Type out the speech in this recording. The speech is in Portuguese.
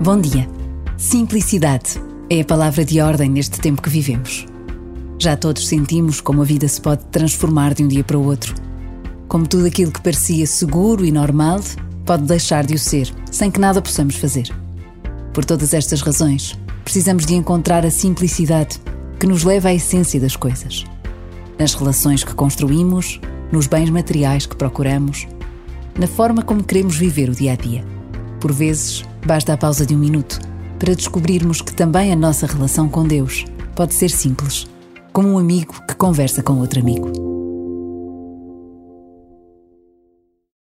Bom dia. Simplicidade é a palavra de ordem neste tempo que vivemos. Já todos sentimos como a vida se pode transformar de um dia para o outro. Como tudo aquilo que parecia seguro e normal pode deixar de o ser, sem que nada possamos fazer. Por todas estas razões, precisamos de encontrar a simplicidade que nos leva à essência das coisas. Nas relações que construímos, nos bens materiais que procuramos, na forma como queremos viver o dia a dia. Por vezes, basta a pausa de um minuto para descobrirmos que também a nossa relação com Deus pode ser simples, como um amigo que conversa com outro amigo.